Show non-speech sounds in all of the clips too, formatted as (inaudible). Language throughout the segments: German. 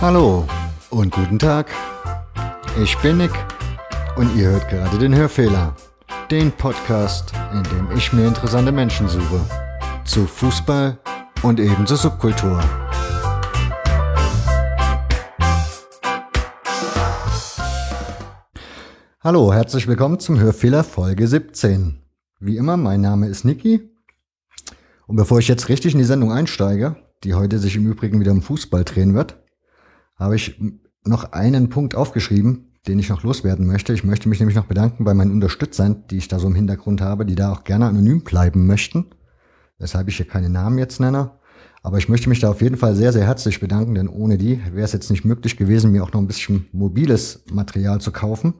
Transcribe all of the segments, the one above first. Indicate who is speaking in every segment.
Speaker 1: Hallo und guten Tag. Ich bin Nick und ihr hört gerade den Hörfehler, den Podcast, in dem ich mir interessante Menschen suche. Zu Fußball und ebenso Subkultur. Hallo, herzlich willkommen zum Hörfehler Folge 17. Wie immer, mein Name ist Niki. Und bevor ich jetzt richtig in die Sendung einsteige, die heute sich im Übrigen wieder um Fußball drehen wird, habe ich noch einen Punkt aufgeschrieben, den ich noch loswerden möchte. Ich möchte mich nämlich noch bedanken bei meinen Unterstützern, die ich da so im Hintergrund habe, die da auch gerne anonym bleiben möchten. Weshalb ich hier keine Namen jetzt nenne. Aber ich möchte mich da auf jeden Fall sehr, sehr herzlich bedanken, denn ohne die wäre es jetzt nicht möglich gewesen, mir auch noch ein bisschen mobiles Material zu kaufen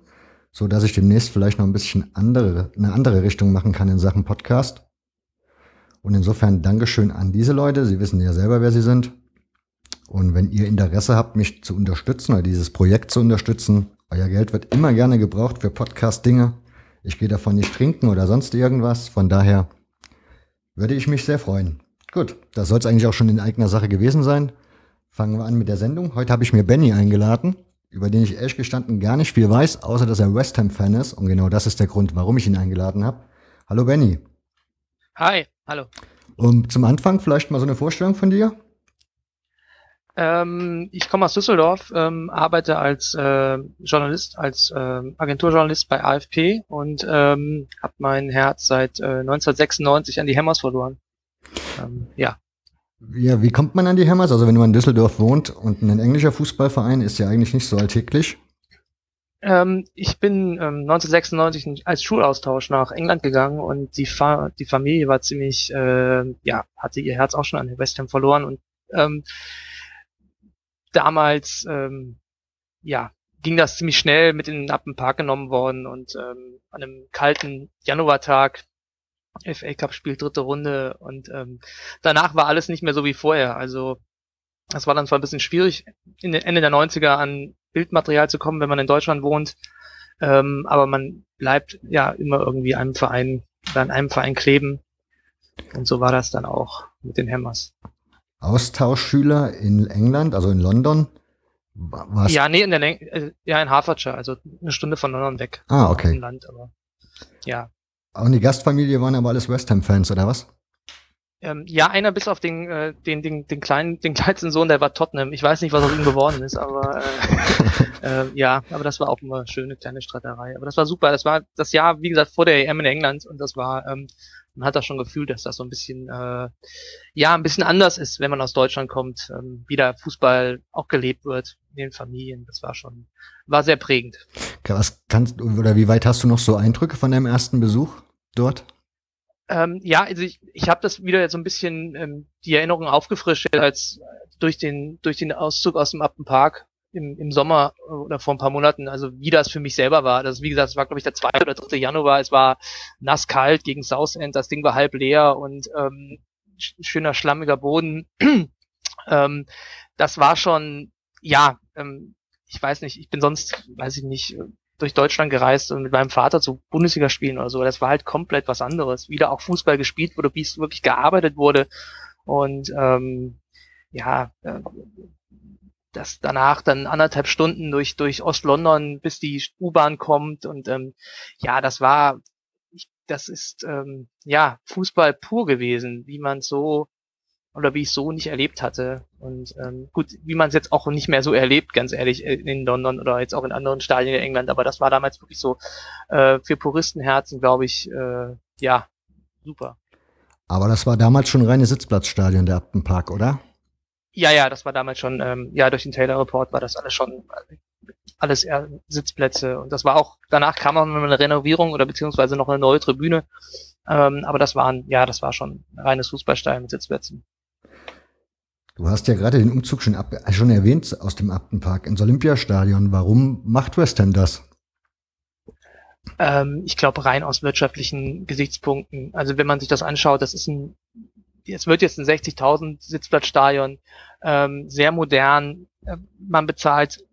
Speaker 1: so dass ich demnächst vielleicht noch ein bisschen andere, eine andere Richtung machen kann in Sachen Podcast. Und insofern Dankeschön an diese Leute. Sie wissen ja selber, wer sie sind. Und wenn ihr Interesse habt, mich zu unterstützen oder dieses Projekt zu unterstützen, euer Geld wird immer gerne gebraucht für Podcast-Dinge. Ich gehe davon nicht trinken oder sonst irgendwas. Von daher würde ich mich sehr freuen. Gut, das soll es eigentlich auch schon in eigener Sache gewesen sein. Fangen wir an mit der Sendung. Heute habe ich mir Benny eingeladen über den ich ehrlich gestanden gar nicht viel weiß, außer dass er West Ham-Fan ist. Und genau das ist der Grund, warum ich ihn eingeladen habe. Hallo Benny.
Speaker 2: Hi, hallo.
Speaker 1: Und zum Anfang vielleicht mal so eine Vorstellung von dir.
Speaker 2: Ähm, ich komme aus Düsseldorf, ähm, arbeite als äh, Journalist, als äh, Agenturjournalist bei AFP und ähm, habe mein Herz seit äh, 1996 an die Hammers verloren. Ähm, ja.
Speaker 1: Ja, wie kommt man an die Hammers? Also wenn man in Düsseldorf wohnt und ein englischer Fußballverein ist ja eigentlich nicht so alltäglich.
Speaker 2: Ähm, ich bin ähm, 1996 als Schulaustausch nach England gegangen und die, Fa die Familie war ziemlich, äh, ja, hatte ihr Herz auch schon an West Ham verloren und ähm, damals, ähm, ja, ging das ziemlich schnell mit in den Appenpark genommen worden und ähm, an einem kalten Januartag FA Cup Spiel, dritte Runde und ähm, danach war alles nicht mehr so wie vorher. Also es war dann zwar ein bisschen schwierig, in den Ende der 90er an Bildmaterial zu kommen, wenn man in Deutschland wohnt, ähm, aber man bleibt ja immer irgendwie einem Verein an einem Verein kleben. Und so war das dann auch mit den Hammers.
Speaker 1: Austauschschüler in England, also in London?
Speaker 2: Was? Ja, nee, in der äh, ja in Hertfordshire, also eine Stunde von London weg.
Speaker 1: Ah, okay.
Speaker 2: Land, aber ja.
Speaker 1: Und die Gastfamilie waren aber alles West Ham-Fans, oder was?
Speaker 2: Ähm, ja, einer bis auf den, äh, den, den, den kleinen, den kleinsten Sohn, der war Tottenham. Ich weiß nicht, was aus ihm geworden ist, aber äh, (laughs) äh, ja, aber das war auch immer eine schöne kleine Streiterei. Aber das war super. Das war das Jahr, wie gesagt, vor der EM in England und das war, ähm, man hat da schon gefühlt, dass das so ein bisschen, äh, ja, ein bisschen anders ist, wenn man aus Deutschland kommt, ähm, wie der Fußball auch gelebt wird in den Familien. Das war schon, war sehr prägend.
Speaker 1: Was kannst oder wie weit hast du noch so Eindrücke von deinem ersten Besuch dort?
Speaker 2: Ähm, ja, also ich, ich habe das wieder so ein bisschen ähm, die Erinnerung aufgefrischt als durch den durch den Auszug aus dem Appenpark im, im Sommer oder vor ein paar Monaten, also wie das für mich selber war. Das, wie gesagt, es war, glaube ich, der 2. oder 3. Januar. Es war nass kalt gegen Southend, das Ding war halb leer und ähm, schöner schlammiger Boden. (clears throat) ähm, das war schon, ja, ähm, ich weiß nicht, ich bin sonst, weiß ich nicht, durch Deutschland gereist und mit meinem Vater zu Bundesliga spielen oder so. Das war halt komplett was anderes. Wieder auch Fußball gespielt wurde, wie es wirklich gearbeitet wurde. Und ähm, ja, äh, das danach dann anderthalb Stunden durch durch Ost-London, bis die U-Bahn kommt und ähm, ja, das war, ich, das ist ähm, ja Fußball pur gewesen, wie man so oder wie ich so nicht erlebt hatte und ähm, gut, wie man es jetzt auch nicht mehr so erlebt, ganz ehrlich, äh, in London oder jetzt auch in anderen Stadien in England, aber das war damals wirklich so äh, für Puristenherzen, glaube ich, äh, ja super.
Speaker 1: Aber das war damals schon reine Sitzplatzstadion der Appenpark, oder?
Speaker 2: Ja, ja, das war damals schon, ähm, ja, durch den Taylor Report war das alles schon, alles eher Sitzplätze. Und das war auch, danach kam auch noch eine Renovierung oder beziehungsweise noch eine neue Tribüne. Ähm, aber das waren, ja, das war schon reines Fußballstadion mit Sitzplätzen.
Speaker 1: Du hast ja gerade den Umzug schon, ab, schon erwähnt aus dem Aptenpark ins Olympiastadion. Warum macht West Ham das?
Speaker 2: Ähm, ich glaube rein aus wirtschaftlichen Gesichtspunkten. Also wenn man sich das anschaut, das ist ein es wird jetzt ein 60.000 Sitzplatzstadion, ähm, sehr modern. Äh, man bezahlt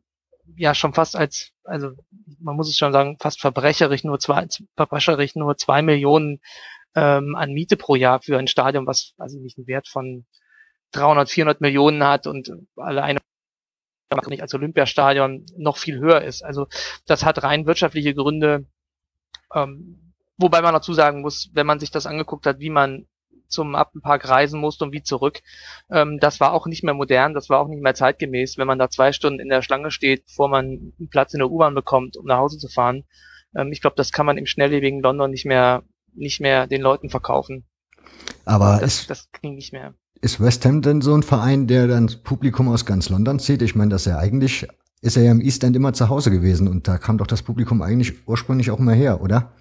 Speaker 2: ja schon fast als, also man muss es schon sagen, fast verbrecherisch nur zwei, verbrecherisch nur zwei Millionen ähm, an Miete pro Jahr für ein Stadion, was also nicht einen Wert von 300, 400 Millionen hat und alleine nicht als Olympiastadion noch viel höher ist. Also das hat rein wirtschaftliche Gründe. Ähm, wobei man dazu sagen muss, wenn man sich das angeguckt hat, wie man zum Appenpark reisen musste und wie zurück, ähm, das war auch nicht mehr modern, das war auch nicht mehr zeitgemäß, wenn man da zwei Stunden in der Schlange steht, bevor man einen Platz in der U-Bahn bekommt, um nach Hause zu fahren. Ähm, ich glaube, das kann man im schnelllebigen London nicht mehr, nicht mehr den Leuten verkaufen.
Speaker 1: Aber
Speaker 2: das,
Speaker 1: ist,
Speaker 2: das ging nicht mehr.
Speaker 1: ist West Ham denn so ein Verein, der dann Publikum aus ganz London zieht? Ich meine, dass er eigentlich ist er ja im East End immer zu Hause gewesen und da kam doch das Publikum eigentlich ursprünglich auch mal her, oder?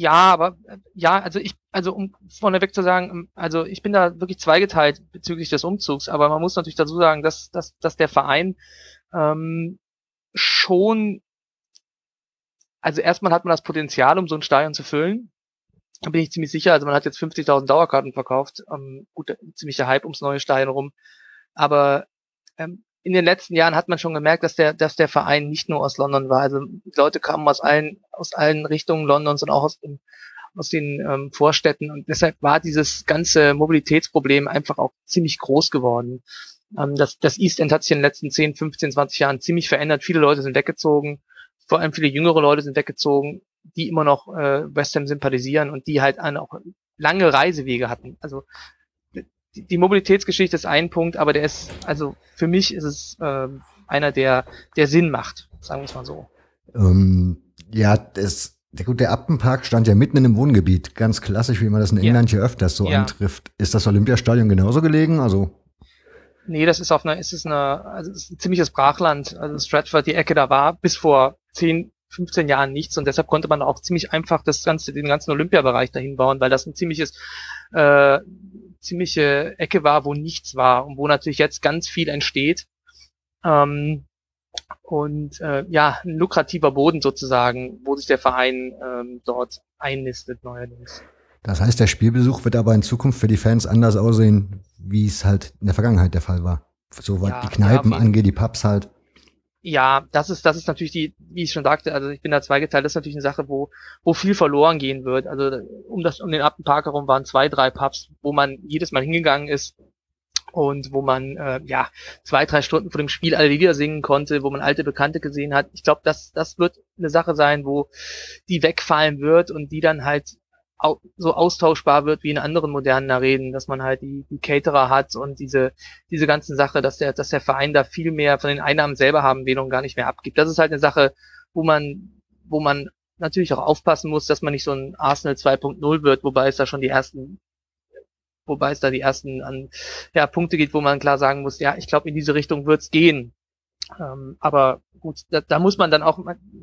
Speaker 2: Ja, aber äh, ja, also ich, also um vorneweg zu sagen, ähm, also ich bin da wirklich zweigeteilt bezüglich des Umzugs, aber man muss natürlich dazu sagen, dass, dass, dass der Verein ähm, schon, also erstmal hat man das Potenzial, um so ein Stadion zu füllen. Da bin ich ziemlich sicher. Also man hat jetzt 50.000 Dauerkarten verkauft. Ähm, gut, ziemlicher Hype ums neue Stadion rum. Aber ähm, in den letzten Jahren hat man schon gemerkt, dass der, dass der Verein nicht nur aus London war. Also Leute kamen aus allen, aus allen Richtungen Londons und auch aus, dem, aus den ähm, Vorstädten. Und deshalb war dieses ganze Mobilitätsproblem einfach auch ziemlich groß geworden. Ähm, das, das East End hat sich in den letzten 10, 15, 20 Jahren ziemlich verändert. Viele Leute sind weggezogen. Vor allem viele jüngere Leute sind weggezogen, die immer noch äh, West Ham sympathisieren und die halt auch lange Reisewege hatten. Also die, die Mobilitätsgeschichte ist ein Punkt, aber der ist, also für mich ist es äh, einer, der, der Sinn macht, sagen wir es mal so.
Speaker 1: Ähm, ja, das, der gute Appenpark stand ja mitten in einem Wohngebiet, ganz klassisch, wie man das in England ja. hier öfters so ja. antrifft. Ist das Olympiastadion genauso gelegen? Also
Speaker 2: Nee, das ist auf einer, ist es eine, also es ist ein ziemliches Brachland. Also Stratford, die Ecke, da war bis vor 10, 15 Jahren nichts und deshalb konnte man auch ziemlich einfach das ganze, den ganzen Olympiabereich dahin bauen, weil das ein ziemliches äh, ziemliche Ecke war, wo nichts war und wo natürlich jetzt ganz viel entsteht. Ähm, und äh, ja, ein lukrativer Boden sozusagen, wo sich der Verein ähm, dort einnistet neuerdings.
Speaker 1: Das heißt, der Spielbesuch wird aber in Zukunft für die Fans anders aussehen, wie es halt in der Vergangenheit der Fall war. So was ja, die Kneipen ja, angeht, die Pubs halt.
Speaker 2: Ja, das ist, das ist natürlich die, wie ich schon sagte, also ich bin da zweigeteilt, das ist natürlich eine Sache, wo, wo viel verloren gehen wird. Also um das, um den Appenpark herum waren zwei, drei Pubs, wo man jedes Mal hingegangen ist und wo man äh, ja zwei, drei Stunden vor dem Spiel alle Lieder singen konnte, wo man alte Bekannte gesehen hat. Ich glaube, das, das wird eine Sache sein, wo die wegfallen wird und die dann halt so austauschbar wird wie in anderen modernen Arenen, dass man halt die, die Caterer hat und diese, diese ganzen Sache, dass der, dass der Verein da viel mehr von den Einnahmen selber haben will und gar nicht mehr abgibt. Das ist halt eine Sache, wo man, wo man natürlich auch aufpassen muss, dass man nicht so ein Arsenal 2.0 wird, wobei es da schon die ersten, wobei es da die ersten an, ja, Punkte geht, wo man klar sagen muss, ja, ich glaube, in diese Richtung wird's gehen. Ähm, aber gut, da, da muss man dann auch,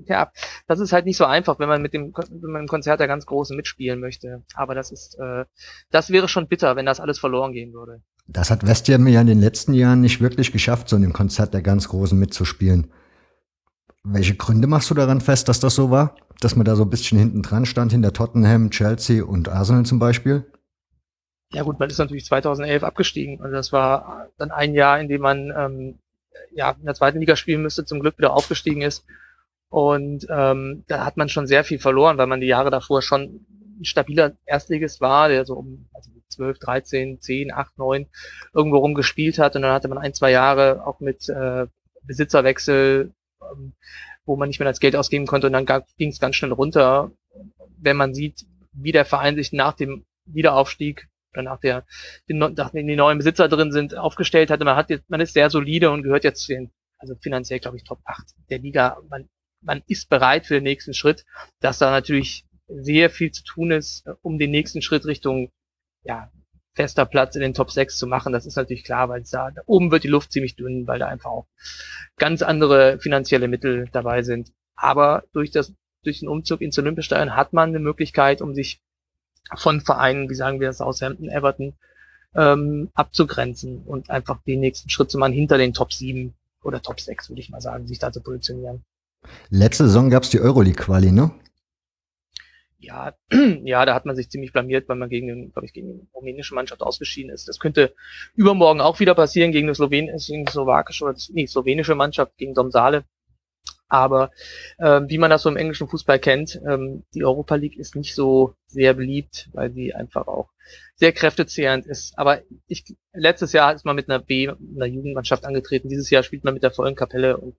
Speaker 2: ja, das ist halt nicht so einfach, wenn man mit dem, wenn man im Konzert der ganz Großen mitspielen möchte. Aber das ist, äh, das wäre schon bitter, wenn das alles verloren gehen würde.
Speaker 1: Das hat Westjam ja in den letzten Jahren nicht wirklich geschafft, so in dem Konzert der ganz Großen mitzuspielen. Welche Gründe machst du daran fest, dass das so war? Dass man da so ein bisschen hinten dran stand, hinter Tottenham, Chelsea und Arsenal zum Beispiel?
Speaker 2: Ja gut, man ist natürlich 2011 abgestiegen. Also das war dann ein Jahr, in dem man ähm, ja, in der zweiten Liga spielen müsste, zum Glück wieder aufgestiegen ist. Und ähm, da hat man schon sehr viel verloren, weil man die Jahre davor schon ein stabiler Erstligist war, der so um also 12, 13, 10, 8, 9 irgendwo rum gespielt hat. Und dann hatte man ein, zwei Jahre auch mit äh, Besitzerwechsel, ähm, wo man nicht mehr das Geld ausgeben konnte. Und dann ging es ganz schnell runter, wenn man sieht, wie der Verein sich nach dem Wiederaufstieg oder nach der, nachdem die neuen Besitzer drin sind, aufgestellt hatte. Man hat jetzt, man ist sehr solide und gehört jetzt zu den, also finanziell glaube ich Top 8 der Liga. Man, man ist bereit für den nächsten Schritt, dass da natürlich sehr viel zu tun ist, um den nächsten Schritt Richtung, ja, fester Platz in den Top 6 zu machen. Das ist natürlich klar, weil da, da oben wird die Luft ziemlich dünn, weil da einfach auch ganz andere finanzielle Mittel dabei sind. Aber durch das, durch den Umzug ins Olympiastadion hat man eine Möglichkeit, um sich von Vereinen, wie sagen wir Southampton, Everton, ähm, abzugrenzen und einfach den nächsten Schritt zu machen hinter den Top 7 oder Top 6, würde ich mal sagen, sich da zu positionieren.
Speaker 1: Letzte Saison gab es die Euroleague-Quali, ne?
Speaker 2: Ja, (clears throat) ja, da hat man sich ziemlich blamiert, weil man gegen, den, glaube ich, gegen die rumänische Mannschaft ausgeschieden ist. Das könnte übermorgen auch wieder passieren gegen eine slowenische, gegen die slowakische oder nee, slowenische Mannschaft gegen Domsale. Aber äh, wie man das so im englischen Fußball kennt, ähm, die Europa League ist nicht so sehr beliebt, weil sie einfach auch sehr kräftezehrend ist. Aber ich, letztes Jahr ist man mit einer B, einer Jugendmannschaft angetreten. Dieses Jahr spielt man mit der vollen Kapelle und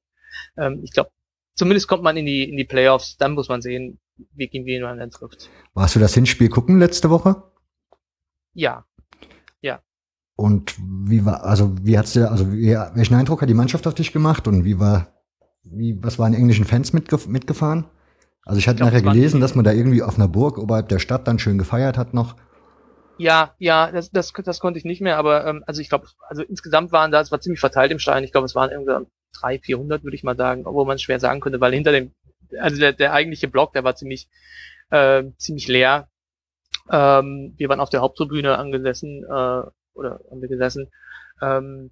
Speaker 2: ähm, ich glaube, zumindest kommt man in die in die Playoffs. Dann muss man sehen, wie gegen wen man dann trifft.
Speaker 1: Warst du das Hinspiel gucken letzte Woche?
Speaker 2: Ja,
Speaker 1: und wie war, also wie hat's dir, also wie, welchen Eindruck hat die Mannschaft auf dich gemacht und wie war, wie, was waren englischen Fans mitgef mitgefahren? Also ich hatte nachher gelesen, dass man da irgendwie auf einer Burg oberhalb der Stadt dann schön gefeiert hat noch.
Speaker 2: Ja, ja, das, das, das konnte ich nicht mehr, aber ähm, also ich glaube, also insgesamt waren da, es war ziemlich verteilt im Stein. Ich glaube, es waren irgendwie drei, vierhundert, würde ich mal sagen, obwohl man es schwer sagen könnte, weil hinter dem, also der, der eigentliche Block, der war ziemlich, äh, ziemlich leer. Ähm, wir waren auf der Haupttribüne angesessen äh, oder haben wir gesessen. Ähm,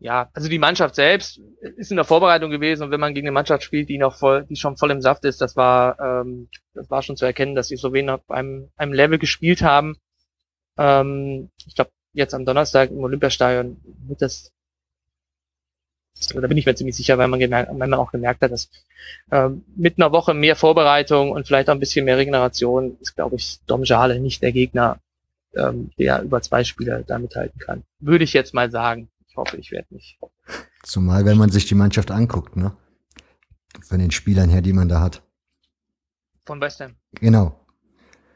Speaker 2: ja, also die Mannschaft selbst ist in der Vorbereitung gewesen und wenn man gegen eine Mannschaft spielt, die noch voll, die schon voll im Saft ist, das war, ähm, das war schon zu erkennen, dass die Slowenen auf einem, einem Level gespielt haben. Ähm, ich glaube, jetzt am Donnerstag im Olympiastadion wird das, da bin ich mir ziemlich sicher, weil man, gemerkt, weil man auch gemerkt hat, dass ähm, mit einer Woche mehr Vorbereitung und vielleicht auch ein bisschen mehr Regeneration ist, glaube ich, Dom Jale nicht der Gegner, ähm, der über zwei Spieler da mithalten kann. Würde ich jetzt mal sagen. Ich hoffe, ich werde nicht.
Speaker 1: Zumal, wenn man sich die Mannschaft anguckt, ne? Von den Spielern her, die man da hat.
Speaker 2: Von West Ham.
Speaker 1: Genau.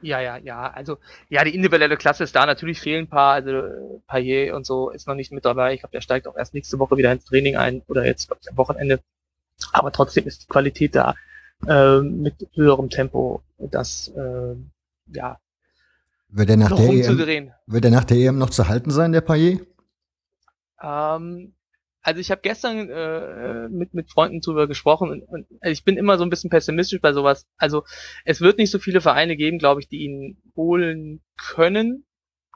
Speaker 2: Ja, ja, ja. Also, ja, die individuelle Klasse ist da. Natürlich fehlen ein paar. Also, Payet und so ist noch nicht mit dabei. Ich glaube, der steigt auch erst nächste Woche wieder ins Training ein oder jetzt ich, am Wochenende. Aber trotzdem ist die Qualität da äh, mit höherem Tempo. Das, äh, ja,
Speaker 1: wird er nach der EM, wird er nach der EM noch zu halten sein, der Payet?
Speaker 2: Ähm, also ich habe gestern äh, mit, mit Freunden drüber gesprochen und, und ich bin immer so ein bisschen pessimistisch bei sowas. Also es wird nicht so viele Vereine geben, glaube ich, die ihn holen können.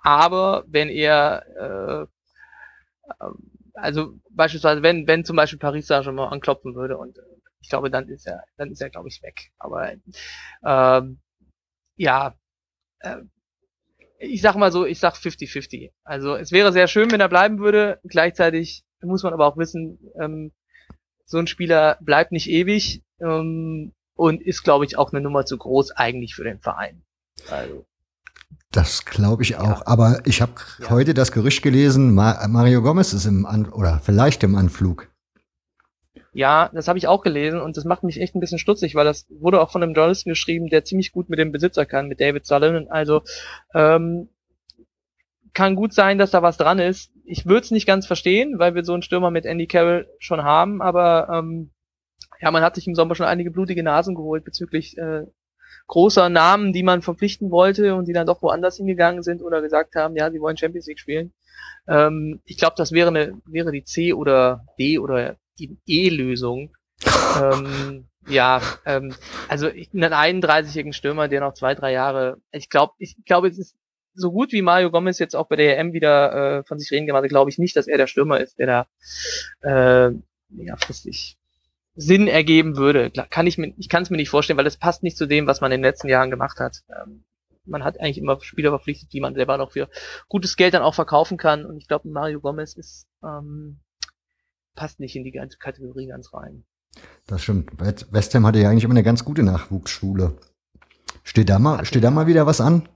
Speaker 2: Aber wenn er, äh, ähm, also beispielsweise, wenn, wenn zum Beispiel Paris Saint-Germain anklopfen würde und ich glaube, dann ist er, dann ist er, glaube ich, weg. Aber ähm, ja, äh, ich sag mal so, ich sag 50-50. Also es wäre sehr schön, wenn er bleiben würde. Gleichzeitig muss man aber auch wissen, ähm, so ein Spieler bleibt nicht ewig ähm, und ist, glaube ich, auch eine Nummer zu groß eigentlich für den Verein. Also.
Speaker 1: Das glaube ich auch. Ja. Aber ich habe ja. heute das Gerücht gelesen, Mario Gomez ist im An oder vielleicht im Anflug.
Speaker 2: Ja, das habe ich auch gelesen und das macht mich echt ein bisschen stutzig, weil das wurde auch von einem Journalisten geschrieben, der ziemlich gut mit dem Besitzer kann, mit David Sullivan. Also ähm, kann gut sein, dass da was dran ist. Ich würde es nicht ganz verstehen, weil wir so einen Stürmer mit Andy Carroll schon haben, aber ähm, ja, man hat sich im Sommer schon einige blutige Nasen geholt bezüglich äh, großer Namen, die man verpflichten wollte und die dann doch woanders hingegangen sind oder gesagt haben, ja, sie wollen Champions League spielen. Ähm, ich glaube, das wäre eine wäre die C oder D oder die E-Lösung. (laughs) ähm, ja, ähm, also einen 31-jährigen Stürmer, der noch zwei, drei Jahre, ich glaube, ich glaube, es ist so gut wie Mario Gomez jetzt auch bei der EM wieder äh, von sich reden gemacht hat, glaube ich nicht, dass er der Stürmer ist, der da äh, längerfristig Sinn ergeben würde. Kann ich mir, ich kann es mir nicht vorstellen, weil es passt nicht zu dem, was man in den letzten Jahren gemacht hat. Ähm, man hat eigentlich immer Spieler verpflichtet, die man selber noch für gutes Geld dann auch verkaufen kann. Und ich glaube, Mario Gomez ist ähm, passt nicht in die ganze Kategorie ganz rein.
Speaker 1: Das stimmt. West Ham hatte ja eigentlich immer eine ganz gute Nachwuchsschule. Steht da mal, steht da mal wieder was an?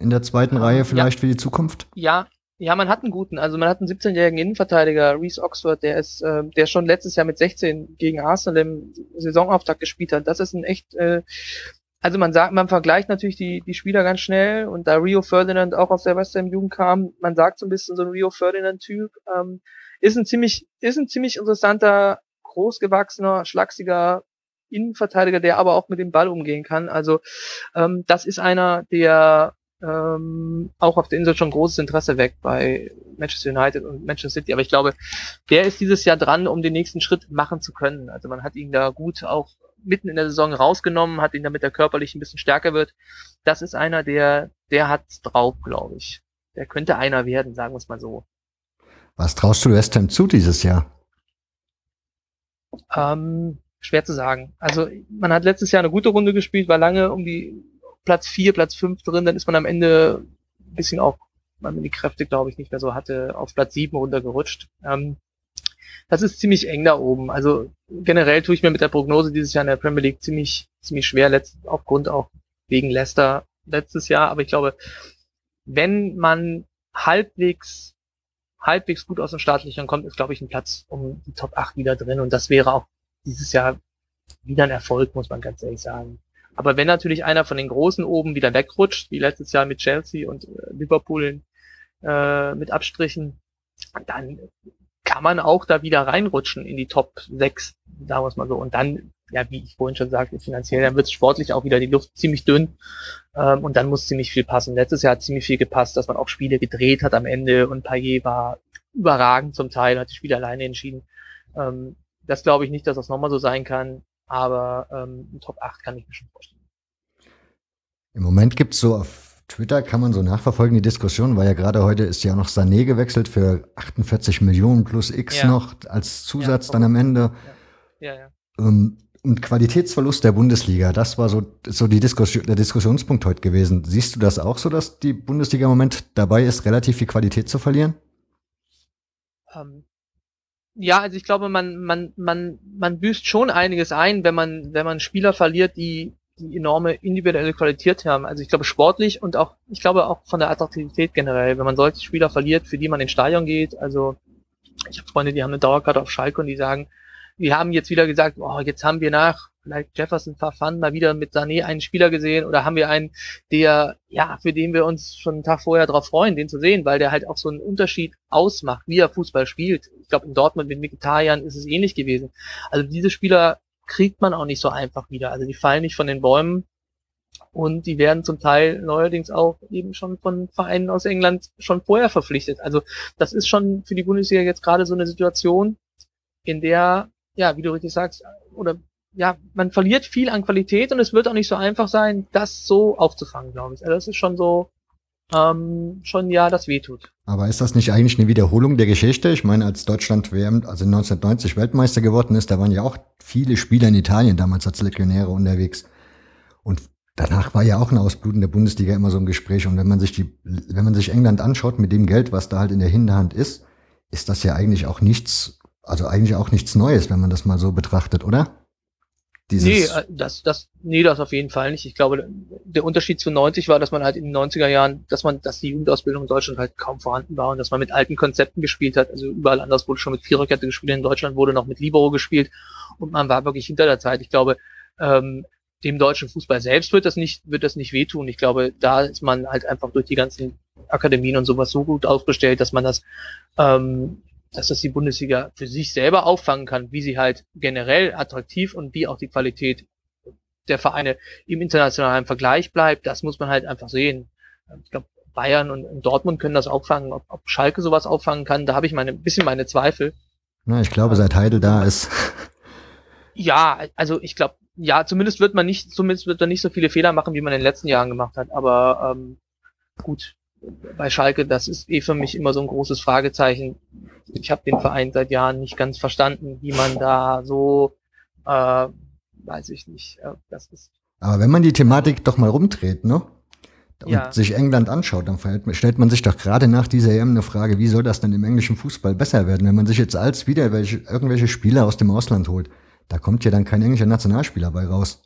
Speaker 1: In der zweiten ähm, Reihe vielleicht ja. für die Zukunft?
Speaker 2: Ja, ja, man hat einen guten. Also man hat einen 17-jährigen Innenverteidiger, Reese Oxford, der ist, äh, der schon letztes Jahr mit 16 gegen Arsenal im Saisonauftakt gespielt hat. Das ist ein echt, äh, also man sagt, man vergleicht natürlich die, die Spieler ganz schnell und da Rio Ferdinand auch aus der West Ham Jugend kam, man sagt so ein bisschen so ein Rio Ferdinand Typ, ähm, ist ein ziemlich, ist ein ziemlich interessanter, großgewachsener, schlachsiger Innenverteidiger, der aber auch mit dem Ball umgehen kann. Also ähm, das ist einer, der ähm, auch auf der Insel schon großes Interesse weckt bei Manchester United und Manchester City. Aber ich glaube, der ist dieses Jahr dran, um den nächsten Schritt machen zu können. Also man hat ihn da gut auch mitten in der Saison rausgenommen, hat ihn damit er körperlich ein bisschen stärker wird. Das ist einer, der, der hat's drauf, glaube ich. Der könnte einer werden, sagen wir es mal so.
Speaker 1: Was traust du West Ham zu dieses Jahr?
Speaker 2: Ähm, schwer zu sagen. Also man hat letztes Jahr eine gute Runde gespielt, war lange um die Platz 4, Platz 5 drin, dann ist man am Ende ein bisschen auch, weil man die Kräfte, glaube ich, nicht mehr so hatte, auf Platz 7 runtergerutscht. Ähm, das ist ziemlich eng da oben. Also generell tue ich mir mit der Prognose dieses Jahr in der Premier League ziemlich, ziemlich schwer, letzt, aufgrund auch wegen Leicester letztes Jahr. Aber ich glaube, wenn man halbwegs, halbwegs gut aus den Startlöchern kommt, ist, glaube ich, ein Platz um die Top 8 wieder drin. Und das wäre auch dieses Jahr wieder ein Erfolg, muss man ganz ehrlich sagen. Aber wenn natürlich einer von den Großen oben wieder wegrutscht, wie letztes Jahr mit Chelsea und äh, Liverpool äh, mit Abstrichen, dann kann man auch da wieder reinrutschen in die Top 6, sagen wir es mal so. Und dann, ja, wie ich vorhin schon sagte, finanziell, dann wird es sportlich auch wieder die Luft ziemlich dünn. Ähm, und dann muss ziemlich viel passen. Letztes Jahr hat ziemlich viel gepasst, dass man auch Spiele gedreht hat am Ende und Payet war überragend zum Teil, hat die Spiele alleine entschieden. Ähm, das glaube ich nicht, dass das nochmal so sein kann, aber ähm, Top 8 kann ich mir schon vorstellen.
Speaker 1: Im Moment gibt's so auf Twitter kann man so nachverfolgen, die Diskussion, weil ja gerade heute ist ja noch Sané gewechselt für 48 Millionen plus X ja. noch als Zusatz ja, dann am Ende. Ja. Ja, ja. Ähm, und Qualitätsverlust der Bundesliga, das war so, so die Diskussion, der Diskussionspunkt heute gewesen. Siehst du das auch so, dass die Bundesliga im Moment dabei ist, relativ viel Qualität zu verlieren?
Speaker 2: Ähm, ja, also ich glaube, man, man, man, man büßt schon einiges ein, wenn man, wenn man Spieler verliert, die, die enorme individuelle Qualität haben. Also ich glaube sportlich und auch, ich glaube auch von der Attraktivität generell, wenn man solche Spieler verliert, für die man ins Stadion geht. Also ich habe Freunde, die haben eine Dauerkarte auf Schalke und die sagen, wir haben jetzt wieder gesagt, oh, jetzt haben wir nach vielleicht Jefferson Verfan mal wieder mit Sané einen Spieler gesehen oder haben wir einen, der, ja, für den wir uns schon einen Tag vorher darauf freuen, den zu sehen, weil der halt auch so einen Unterschied ausmacht, wie er Fußball spielt. Ich glaube, in Dortmund mit Mkhitaryan ist es ähnlich gewesen. Also diese Spieler kriegt man auch nicht so einfach wieder. Also die fallen nicht von den Bäumen und die werden zum Teil neuerdings auch eben schon von Vereinen aus England schon vorher verpflichtet. Also das ist schon für die Bundesliga jetzt gerade so eine Situation, in der, ja, wie du richtig sagst, oder ja, man verliert viel an Qualität und es wird auch nicht so einfach sein, das so aufzufangen, glaube ich. Also das ist schon so, ähm, schon ja, das wehtut.
Speaker 1: Aber ist das nicht eigentlich eine Wiederholung der Geschichte? Ich meine, als Deutschland WM, also 1990 Weltmeister geworden ist, da waren ja auch viele Spieler in Italien damals als Legionäre unterwegs. Und danach war ja auch ein Ausbluten der Bundesliga immer so ein Gespräch. Und wenn man sich die, wenn man sich England anschaut mit dem Geld, was da halt in der Hinterhand ist, ist das ja eigentlich auch nichts, also eigentlich auch nichts Neues, wenn man das mal so betrachtet, oder?
Speaker 2: Dieses nee, äh, das, das, nee, das auf jeden Fall nicht. Ich glaube, der Unterschied zu 90 war, dass man halt in den 90er Jahren, dass man, dass die Jugendausbildung in Deutschland halt kaum vorhanden war und dass man mit alten Konzepten gespielt hat. Also überall anders wurde schon mit Viererkette gespielt. In Deutschland wurde noch mit Libero gespielt und man war wirklich hinter der Zeit. Ich glaube, ähm, dem deutschen Fußball selbst wird das nicht, wird das nicht wehtun. Ich glaube, da ist man halt einfach durch die ganzen Akademien und sowas so gut aufgestellt, dass man das ähm, dass das die Bundesliga für sich selber auffangen kann, wie sie halt generell attraktiv und wie auch die Qualität der Vereine im internationalen Vergleich bleibt, das muss man halt einfach sehen. Ich glaube, Bayern und Dortmund können das auffangen. Ob, ob Schalke sowas auffangen kann, da habe ich meine, ein bisschen meine Zweifel.
Speaker 1: Na, ich glaube, seit Heidel da ist.
Speaker 2: Ja, also ich glaube, ja, zumindest wird man nicht, zumindest wird man nicht so viele Fehler machen, wie man in den letzten Jahren gemacht hat. Aber ähm, gut, bei Schalke, das ist eh für mich immer so ein großes Fragezeichen. Ich habe den Verein seit Jahren nicht ganz verstanden, wie man da so, äh, weiß ich nicht, äh, das ist.
Speaker 1: Aber wenn man die Thematik doch mal rumdreht, ne? Und ja. sich England anschaut, dann stellt man sich doch gerade nach dieser EM eine Frage, wie soll das denn im englischen Fußball besser werden, wenn man sich jetzt als wieder welche, irgendwelche Spieler aus dem Ausland holt. Da kommt ja dann kein englischer Nationalspieler bei raus.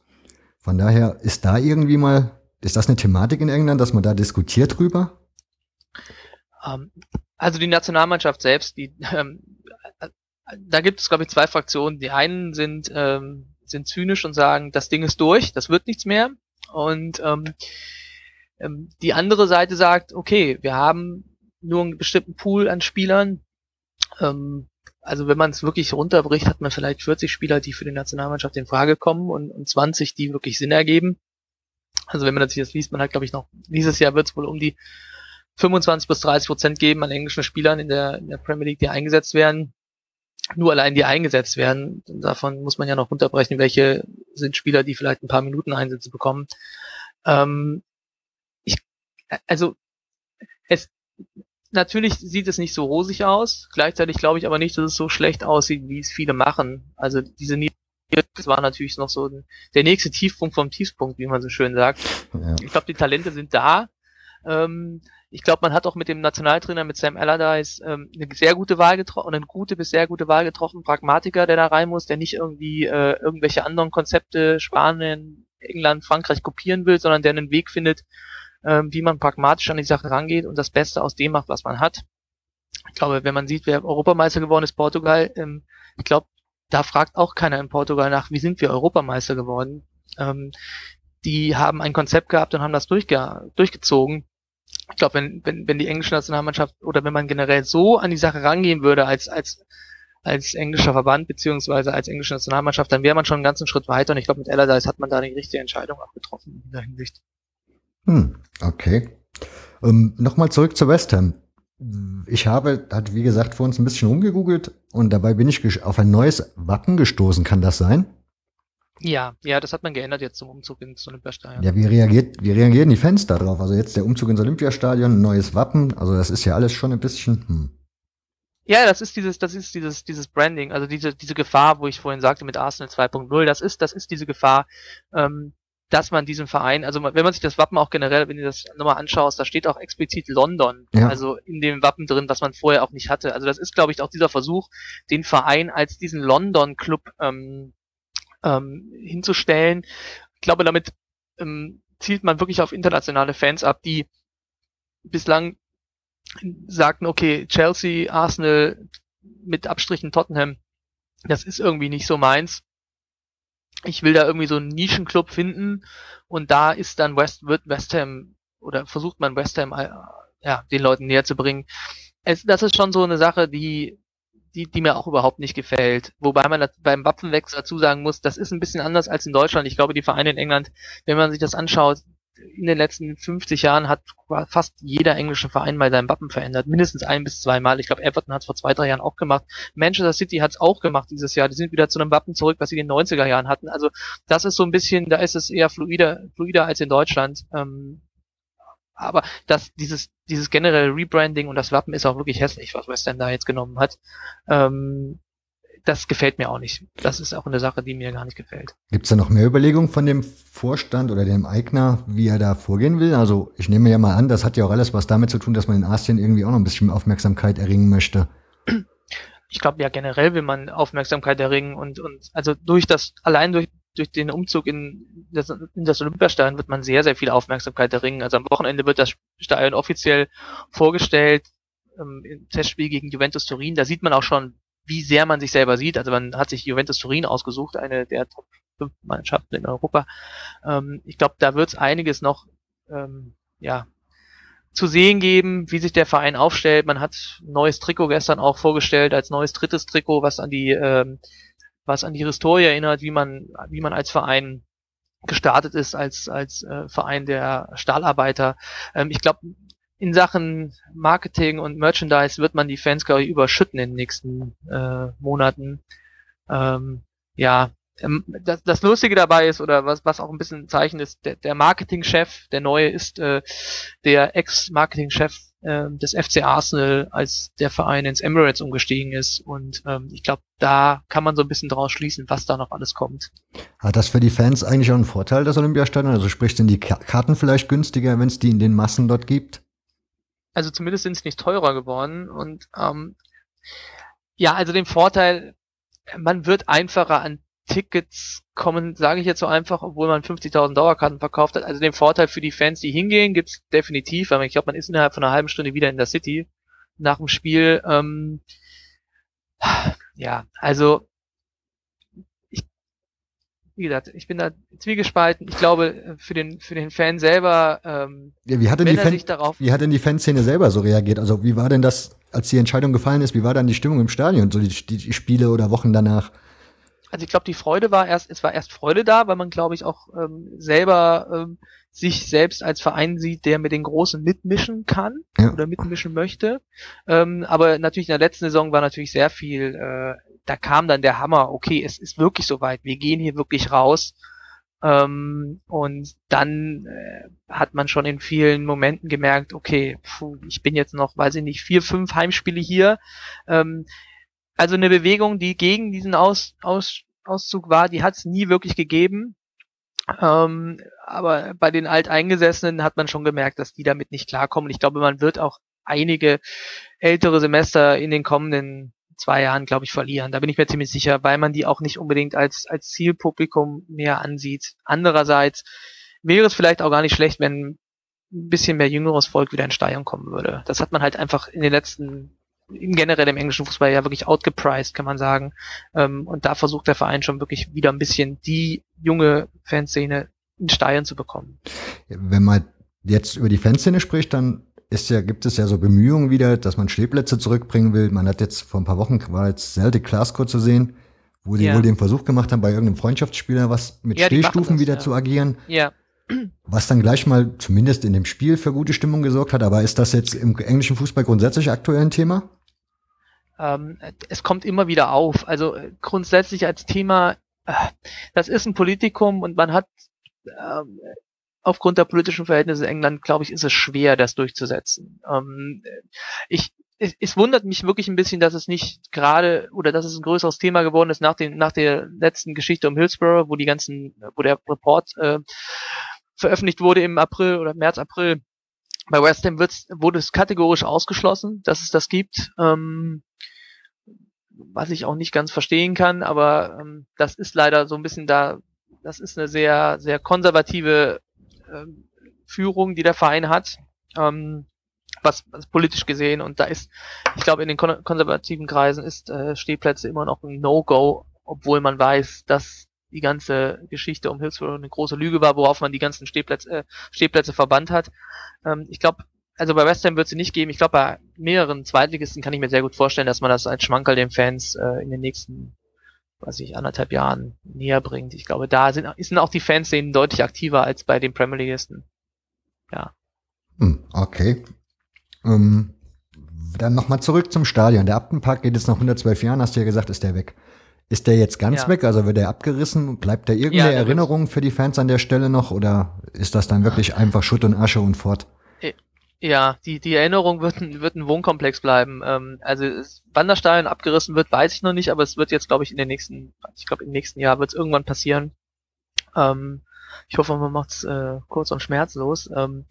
Speaker 1: Von daher ist da irgendwie mal, ist das eine Thematik in England, dass man da diskutiert drüber?
Speaker 2: Ähm, also die Nationalmannschaft selbst, die, ähm, da gibt es, glaube ich, zwei Fraktionen. Die einen sind, ähm, sind zynisch und sagen, das Ding ist durch, das wird nichts mehr. Und ähm, ähm, die andere Seite sagt, okay, wir haben nur einen bestimmten Pool an Spielern. Ähm, also wenn man es wirklich runterbricht, hat man vielleicht 40 Spieler, die für die Nationalmannschaft in Frage kommen und, und 20, die wirklich Sinn ergeben. Also wenn man das jetzt liest, man hat, glaube ich, noch, dieses Jahr wird es wohl um die 25 bis 30 Prozent geben an englischen Spielern in der, in der Premier League, die eingesetzt werden. Nur allein die eingesetzt werden. Davon muss man ja noch runterbrechen, welche sind Spieler, die vielleicht ein paar Minuten Einsätze bekommen. Ähm, ich, also es natürlich sieht es nicht so rosig aus. Gleichzeitig glaube ich aber nicht, dass es so schlecht aussieht, wie es viele machen. Also diese das war natürlich noch so der nächste Tiefpunkt vom Tiefpunkt, wie man so schön sagt. Ja. Ich glaube, die Talente sind da. Ähm, ich glaube, man hat auch mit dem Nationaltrainer, mit Sam Allardyce, ähm, eine sehr gute Wahl getroffen, eine gute bis sehr gute Wahl getroffen, Pragmatiker, der da rein muss, der nicht irgendwie äh, irgendwelche anderen Konzepte, Spanien, England, Frankreich kopieren will, sondern der einen Weg findet, ähm, wie man pragmatisch an die Sache rangeht und das Beste aus dem macht, was man hat. Ich glaube, wenn man sieht, wer Europameister geworden ist, Portugal, ähm, ich glaube, da fragt auch keiner in Portugal nach, wie sind wir Europameister geworden. Ähm, die haben ein Konzept gehabt und haben das durchge durchgezogen. Ich glaube, wenn, wenn, wenn die englische Nationalmannschaft oder wenn man generell so an die Sache rangehen würde als, als, als englischer Verband beziehungsweise als englische Nationalmannschaft, dann wäre man schon einen ganzen Schritt weiter und ich glaube, mit Allardyce hat man da die richtige Entscheidung auch getroffen in dieser Hinsicht.
Speaker 1: Hm, okay. Ähm, Nochmal zurück zu West Ham. Ich habe, hat wie gesagt vor uns ein bisschen rumgegoogelt und dabei bin ich auf ein neues Wappen gestoßen. Kann das sein?
Speaker 2: Ja, ja, das hat man geändert jetzt zum Umzug ins Olympiastadion.
Speaker 1: Ja, wie reagiert, wie reagieren die Fans darauf? Also jetzt der Umzug ins Olympiastadion, neues Wappen, also das ist ja alles schon ein bisschen, hm.
Speaker 2: Ja, das ist dieses, das ist dieses, dieses Branding, also diese, diese Gefahr, wo ich vorhin sagte mit Arsenal 2.0, das ist, das ist diese Gefahr, ähm, dass man diesen Verein, also wenn man sich das Wappen auch generell, wenn du das nochmal anschaust, da steht auch explizit London, ja. also in dem Wappen drin, was man vorher auch nicht hatte. Also das ist, glaube ich, auch dieser Versuch, den Verein als diesen London-Club ähm, ähm, hinzustellen. Ich glaube, damit ähm, zielt man wirklich auf internationale Fans ab, die bislang sagten, okay, Chelsea, Arsenal mit Abstrichen Tottenham, das ist irgendwie nicht so meins ich will da irgendwie so einen Nischenclub finden und da ist dann West, wird West Ham oder versucht man West Ham äh, ja, den Leuten näher zu bringen. Es, das ist schon so eine Sache, die, die, die mir auch überhaupt nicht gefällt. Wobei man beim Wappenwechsel dazu sagen muss, das ist ein bisschen anders als in Deutschland. Ich glaube, die Vereine in England, wenn man sich das anschaut, in den letzten 50 Jahren hat fast jeder englische Verein mal sein Wappen verändert. Mindestens ein bis zweimal. Ich glaube, Everton hat es vor zwei, drei Jahren auch gemacht. Manchester City hat es auch gemacht dieses Jahr. Die sind wieder zu einem Wappen zurück, was sie in den 90er Jahren hatten. Also das ist so ein bisschen, da ist es eher fluider, fluider als in Deutschland. Ähm, aber das, dieses, dieses generelle Rebranding und das Wappen ist auch wirklich hässlich, was West Ham da jetzt genommen hat. Ähm, das gefällt mir auch nicht. Das ist auch eine Sache, die mir gar nicht gefällt.
Speaker 1: Gibt es da noch mehr Überlegungen von dem Vorstand oder dem Eigner, wie er da vorgehen will? Also ich nehme ja mal an, das hat ja auch alles was damit zu tun, dass man in Asien irgendwie auch noch ein bisschen Aufmerksamkeit erringen möchte.
Speaker 2: Ich glaube ja generell will man Aufmerksamkeit erringen und, und also durch das, allein durch durch den Umzug in das, in das Olympiastadion wird man sehr, sehr viel Aufmerksamkeit erringen. Also am Wochenende wird das Stadion offiziell vorgestellt ähm, im Testspiel gegen Juventus Turin. Da sieht man auch schon, wie sehr man sich selber sieht. Also man hat sich Juventus Turin ausgesucht, eine der Top 5 Mannschaften in Europa. Ähm, ich glaube, da wird es einiges noch ähm, ja, zu sehen geben, wie sich der Verein aufstellt. Man hat neues Trikot gestern auch vorgestellt, als neues drittes Trikot, was an die, ähm, was an die Historie erinnert, wie man, wie man als Verein gestartet ist als als äh, Verein der Stahlarbeiter. Ähm, ich glaube, in Sachen Marketing und Merchandise wird man die Fans, glaube ich, überschütten in den nächsten äh, Monaten. Ähm, ja, ähm, das, das Lustige dabei ist, oder was, was auch ein bisschen ein Zeichen ist, der, der Marketingchef, der neue ist äh, der Ex-Marketingchef äh, des FC Arsenal, als der Verein ins Emirates umgestiegen ist. Und ähm, ich glaube, da kann man so ein bisschen draus schließen, was da noch alles kommt.
Speaker 1: Hat das für die Fans eigentlich auch einen Vorteil, das Olympiastadion? Also sprich, sind die Karten vielleicht günstiger, wenn es die in den Massen dort gibt?
Speaker 2: also zumindest sind es nicht teurer geworden. Und ähm, ja, also den Vorteil, man wird einfacher an Tickets kommen, sage ich jetzt so einfach, obwohl man 50.000 Dauerkarten verkauft hat. Also den Vorteil für die Fans, die hingehen, gibt's definitiv, weil ich glaube, man ist innerhalb von einer halben Stunde wieder in der City nach dem Spiel. Ähm, ja, also wie gesagt, ich bin da zwiegespalten. Ich glaube, für den, für den Fan selber, ähm,
Speaker 1: ja, wie hat denn die Fan, wie hat denn die Fanszene selber so reagiert? Also, wie war denn das, als die Entscheidung gefallen ist, wie war dann die Stimmung im Stadion, so die, die, die Spiele oder Wochen danach?
Speaker 2: Also, ich glaube, die Freude war erst, es war erst Freude da, weil man, glaube ich, auch ähm, selber ähm, sich selbst als Verein sieht, der mit den Großen mitmischen kann ja. oder mitmischen möchte. Ähm, aber natürlich in der letzten Saison war natürlich sehr viel äh, da kam dann der Hammer, okay, es ist wirklich soweit, wir gehen hier wirklich raus. Ähm, und dann äh, hat man schon in vielen Momenten gemerkt, okay, puh, ich bin jetzt noch, weiß ich nicht, vier, fünf Heimspiele hier. Ähm, also eine Bewegung, die gegen diesen Aus, Aus, Auszug war, die hat es nie wirklich gegeben. Ähm, aber bei den Alteingesessenen hat man schon gemerkt, dass die damit nicht klarkommen. Ich glaube, man wird auch einige ältere Semester in den kommenden zwei Jahren, glaube ich, verlieren. Da bin ich mir ziemlich sicher, weil man die auch nicht unbedingt als, als Zielpublikum mehr ansieht. Andererseits wäre es vielleicht auch gar nicht schlecht, wenn ein bisschen mehr jüngeres Volk wieder in Stadion kommen würde. Das hat man halt einfach in den letzten, generell im englischen Fußball ja wirklich outgepriced, kann man sagen. Ähm, und da versucht der Verein schon wirklich wieder ein bisschen die junge Fanszene in Stadion zu bekommen.
Speaker 1: Wenn man jetzt über die Fanszene spricht, dann ist ja, gibt es ja so Bemühungen wieder, dass man Stehplätze zurückbringen will. Man hat jetzt vor ein paar Wochen war jetzt Celtic Glasgow zu sehen, wo die ja. wohl den Versuch gemacht haben, bei irgendeinem Freundschaftsspieler was mit ja, Stehstufen das, wieder ja. zu agieren.
Speaker 2: Ja.
Speaker 1: Was dann gleich mal zumindest in dem Spiel für gute Stimmung gesorgt hat. Aber ist das jetzt im englischen Fußball grundsätzlich aktuell ein Thema?
Speaker 2: Ähm, es kommt immer wieder auf. Also äh, grundsätzlich als Thema, äh, das ist ein Politikum und man hat ähm, aufgrund der politischen Verhältnisse in England, glaube ich, ist es schwer, das durchzusetzen. Ähm, ich, es, es wundert mich wirklich ein bisschen, dass es nicht gerade oder dass es ein größeres Thema geworden ist nach, den, nach der letzten Geschichte um Hillsborough, wo die ganzen, wo der Report äh, veröffentlicht wurde im April oder März, April. Bei West Ham wird's, wurde es kategorisch ausgeschlossen, dass es das gibt. Ähm, was ich auch nicht ganz verstehen kann, aber ähm, das ist leider so ein bisschen da, das ist eine sehr, sehr konservative ähm, Führung, die der Verein hat, ähm, was, was politisch gesehen. Und da ist, ich glaube, in den kon konservativen Kreisen ist äh, Stehplätze immer noch ein No-Go, obwohl man weiß, dass die ganze Geschichte um Hillsborough eine große Lüge war, worauf man die ganzen Stehplätze, äh, Stehplätze verbannt hat. Ähm, ich glaube, also bei West Ham wird es nicht geben. Ich glaube, bei mehreren Zweitligisten kann ich mir sehr gut vorstellen, dass man das als Schmankerl den Fans äh, in den nächsten was ich anderthalb Jahren näher bringt. Ich glaube, da sind, sind auch die Fanszenen deutlich aktiver als bei den Premier Leagueisten. Ja.
Speaker 1: Hm, okay. Ähm, dann nochmal zurück zum Stadion. Der Abtenpark geht jetzt nach 112 Jahren, hast du ja gesagt, ist der weg. Ist der jetzt ganz ja. weg? Also wird der abgerissen? Bleibt da irgendeine ja, Erinnerung für die Fans an der Stelle noch? Oder ist das dann wirklich einfach Schutt und Asche und fort?
Speaker 2: Ja, die, die Erinnerung wird ein, wird ein Wohnkomplex bleiben. Ähm, also es, Wanderstadion abgerissen wird, weiß ich noch nicht, aber es wird jetzt, glaube ich, in den nächsten, ich glaube im nächsten Jahr wird es irgendwann passieren. Ähm, ich hoffe, man macht's äh, kurz und schmerzlos. Ähm,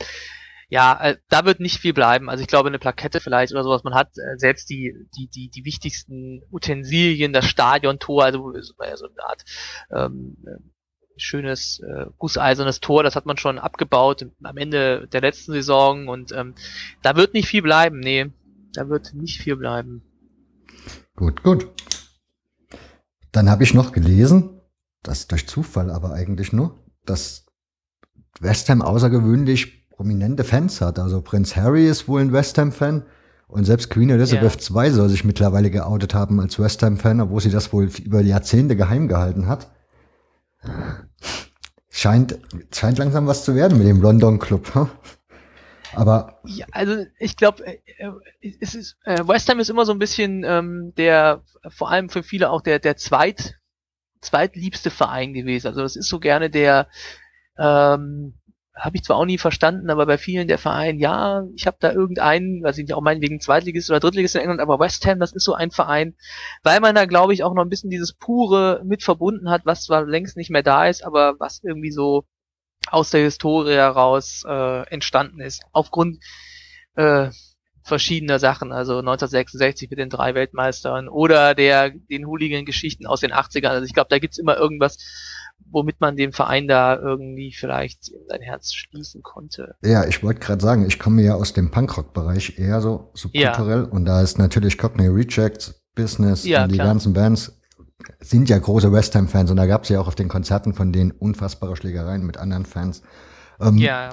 Speaker 2: ja, äh, da wird nicht viel bleiben. Also ich glaube, eine Plakette vielleicht oder sowas. Man hat äh, selbst die, die, die, die wichtigsten Utensilien, das Stadiontor, also so eine Art ähm, schönes äh, gusseisernes Tor, das hat man schon abgebaut am Ende der letzten Saison und ähm, da wird nicht viel bleiben, nee, da wird nicht viel bleiben.
Speaker 1: Gut, gut. Dann habe ich noch gelesen, das durch Zufall aber eigentlich nur, dass West Ham außergewöhnlich prominente Fans hat. Also Prinz Harry ist wohl ein West Ham-Fan und selbst Queen Elizabeth ja. II soll sich mittlerweile geoutet haben als West Ham-Fan, obwohl sie das wohl über Jahrzehnte geheim gehalten hat. Scheint, scheint langsam was zu werden mit dem London Club. Aber.
Speaker 2: Ja, also ich glaube, äh, äh, es ist, äh, West Ham ist immer so ein bisschen ähm, der, vor allem für viele auch der, der zweit, zweitliebste Verein gewesen. Also das ist so gerne der, ähm, habe ich zwar auch nie verstanden, aber bei vielen der Verein, ja, ich habe da irgendeinen, was ich auch meinetwegen Zweitligist oder Drittligist in England, aber West Ham, das ist so ein Verein, weil man da, glaube ich, auch noch ein bisschen dieses Pure mit verbunden hat, was zwar längst nicht mehr da ist, aber was irgendwie so aus der Historie heraus äh, entstanden ist. Aufgrund äh, verschiedener Sachen, also 1966 mit den drei Weltmeistern oder der den Hooligan-Geschichten aus den 80ern. Also ich glaube, da gibt's immer irgendwas, womit man den Verein da irgendwie vielleicht in sein Herz schließen konnte.
Speaker 1: Ja, ich wollte gerade sagen, ich komme ja aus dem Punkrock-Bereich eher so subkulturell ja. und da ist natürlich Cockney Rejects, Business ja, und die klar. ganzen Bands sind ja große West Ham-Fans und da gab es ja auch auf den Konzerten von denen unfassbare Schlägereien mit anderen Fans.
Speaker 2: Ähm, ja.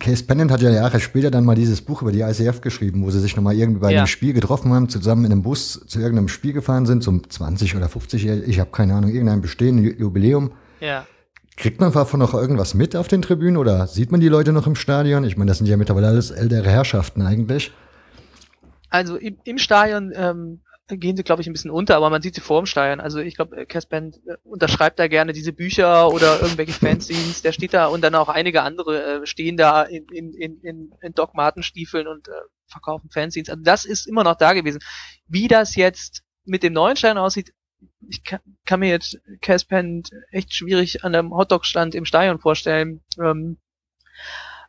Speaker 1: Case Pennant hat ja Jahre später dann mal dieses Buch über die ICF geschrieben, wo sie sich nochmal irgendwie bei ja. einem Spiel getroffen haben, zusammen in einem Bus zu irgendeinem Spiel gefahren sind, zum 20 oder 50, ich habe keine Ahnung, irgendein bestehenden Jubiläum.
Speaker 2: Ja.
Speaker 1: Kriegt man davon noch irgendwas mit auf den Tribünen oder sieht man die Leute noch im Stadion? Ich meine, das sind ja mittlerweile alles ältere Herrschaften eigentlich.
Speaker 2: Also im, im Stadion ähm, gehen sie, glaube ich, ein bisschen unter, aber man sieht sie vor dem Steuern. Also ich glaube, Casper unterschreibt da gerne diese Bücher oder irgendwelche Fanzines, der steht da und dann auch einige andere äh, stehen da in, in, in, in Doc Martenstiefeln und äh, verkaufen Fanzines. Also das ist immer noch da gewesen. Wie das jetzt mit dem neuen Stein aussieht, ich kann, kann mir jetzt Caspan echt schwierig an einem Hotdog-Stand im Stadion vorstellen, ähm,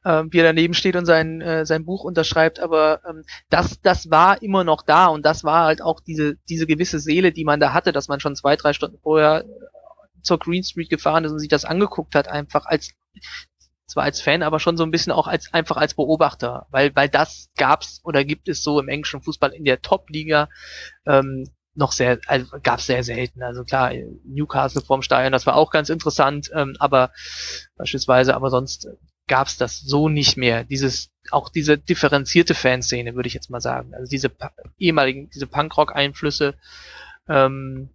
Speaker 2: äh, wie er daneben steht und sein, äh, sein Buch unterschreibt, aber ähm, das, das war immer noch da und das war halt auch diese, diese gewisse Seele, die man da hatte, dass man schon zwei, drei Stunden vorher zur Green Street gefahren ist und sich das angeguckt hat, einfach als zwar als Fan, aber schon so ein bisschen auch als einfach als Beobachter, weil weil das gab's oder gibt es so im englischen Fußball in der Top-Liga ähm, noch sehr, also gab's sehr selten. Also klar, Newcastle vorm Stadion, das war auch ganz interessant, ähm, aber beispielsweise, aber sonst gab's das so nicht mehr. Dieses auch diese differenzierte Fanszene, würde ich jetzt mal sagen. Also diese ehemaligen, diese Punkrock-Einflüsse ähm,